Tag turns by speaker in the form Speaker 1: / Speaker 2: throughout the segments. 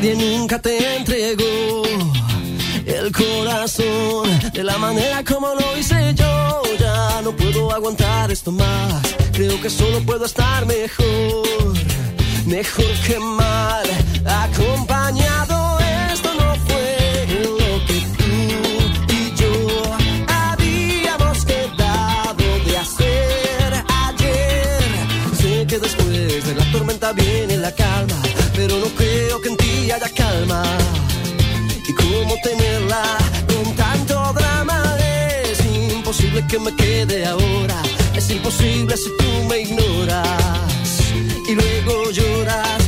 Speaker 1: Nadie nunca te entregó el corazón de la manera como lo hice yo. Ya no puedo aguantar esto más, creo que solo puedo estar mejor, mejor que mal, acompañado. Esto no fue lo que tú y yo habíamos quedado de hacer ayer. Sé que después de la tormenta viene la calma, haya calma. ¿Y cómo tenerla con tanto drama? Es imposible que me quede ahora, es imposible si tú me ignoras y luego lloras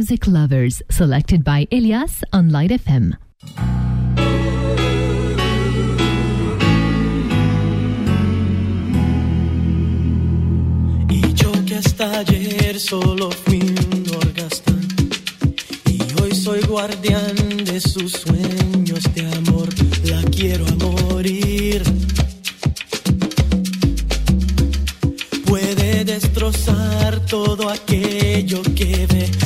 Speaker 2: Music Lovers, selected by Elias on Light FM.
Speaker 3: Y yo que hasta ayer solo fui un orgasta, y hoy soy guardián de sus sueños de amor, la quiero a morir. Puede destrozar todo aquello que ve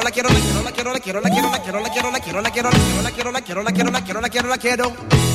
Speaker 3: quiero, quiero, la quiero, la quiero, la
Speaker 4: quiero, la quiero, la quiero, la quiero, la quiero, la quiero, la quiero, la quiero, la quiero, la quiero, la quiero, la quiero, la quiero, la quiero, la quiero.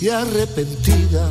Speaker 5: Y
Speaker 6: arrepentida.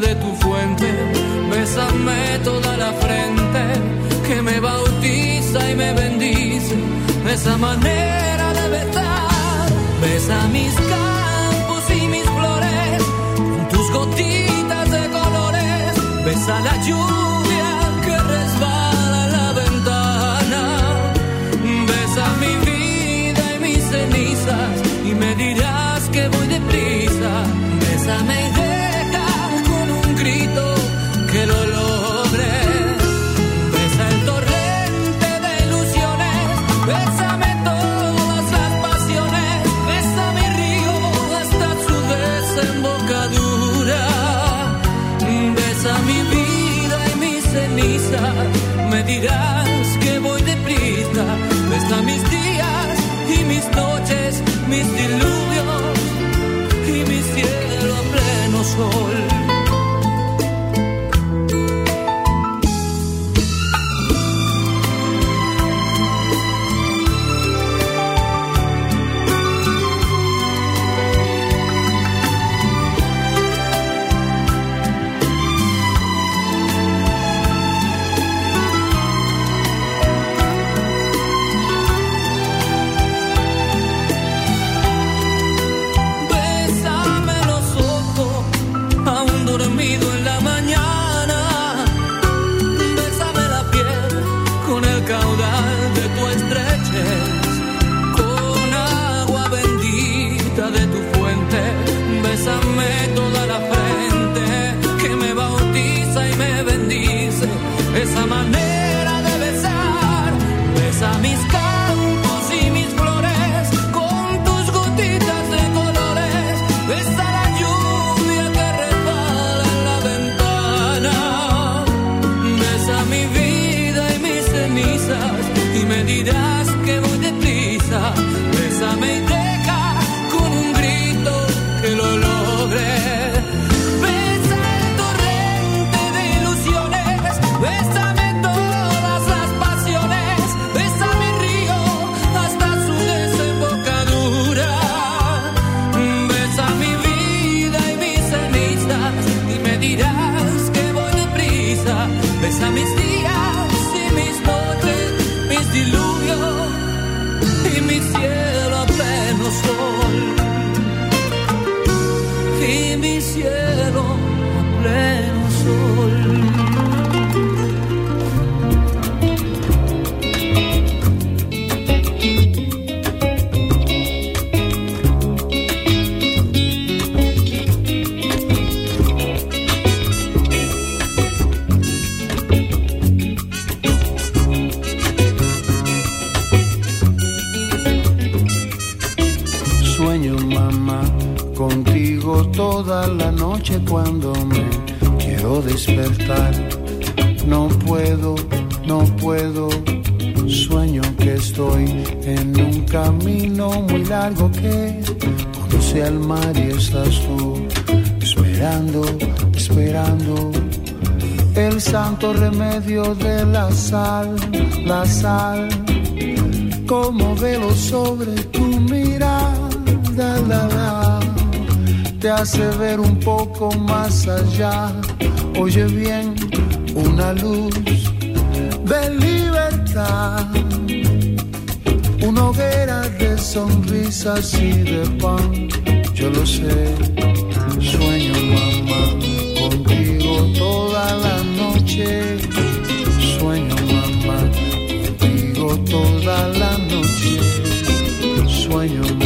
Speaker 5: De
Speaker 7: tu fuente, bésame toda la frente que me bautiza y me bendice. Esa manera de besar, besa mis campos y mis flores, con tus gotitas de colores, besa la lluvia que resbala la ventana, besa mi vida y mis cenizas y me dirás que voy deprisa, bésame besa mis días y mis noches, mis diluvios y mi cielo a pleno sol.
Speaker 8: Sonrisas y de pan. Yo lo sé, sueño mamá contigo toda la noche. Sueño mamá contigo toda la noche. Sueño mamá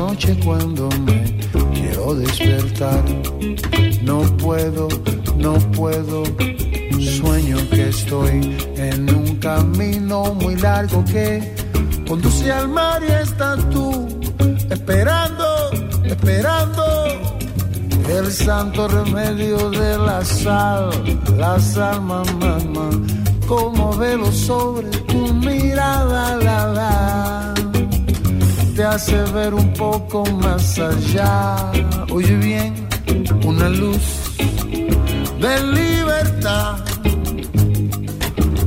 Speaker 8: noche cuando me quiero despertar. No puedo, no puedo. Sueño que estoy en un camino muy largo que conduce al mar y estás tú esperando, esperando el santo remedio de la sal, la sal, mamá, mamá, como velo sobre tu mirada, la, la. Te hace ver un poco más allá. Oye bien, una luz de libertad,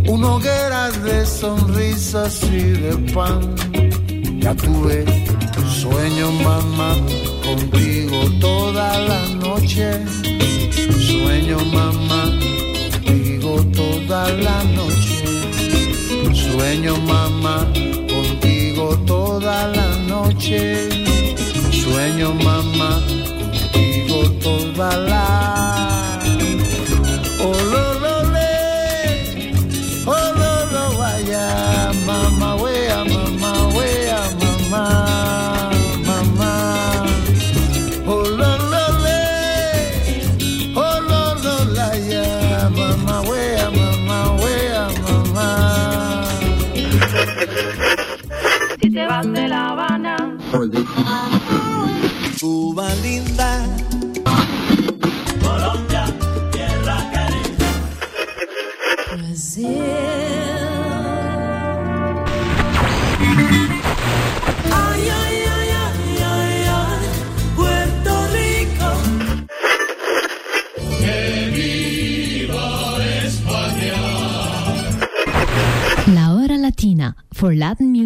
Speaker 8: una hoguera de sonrisas y de pan. Ya tuve sueño, mamá, contigo toda la noche. Sueño, mamá, contigo toda la noche. Sueño, mamá toda la noche. Sueño,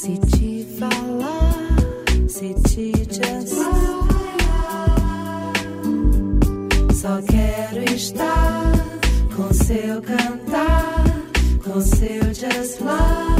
Speaker 9: Se te falar, se te desfalar, só quero estar com seu cantar, com seu just
Speaker 2: love.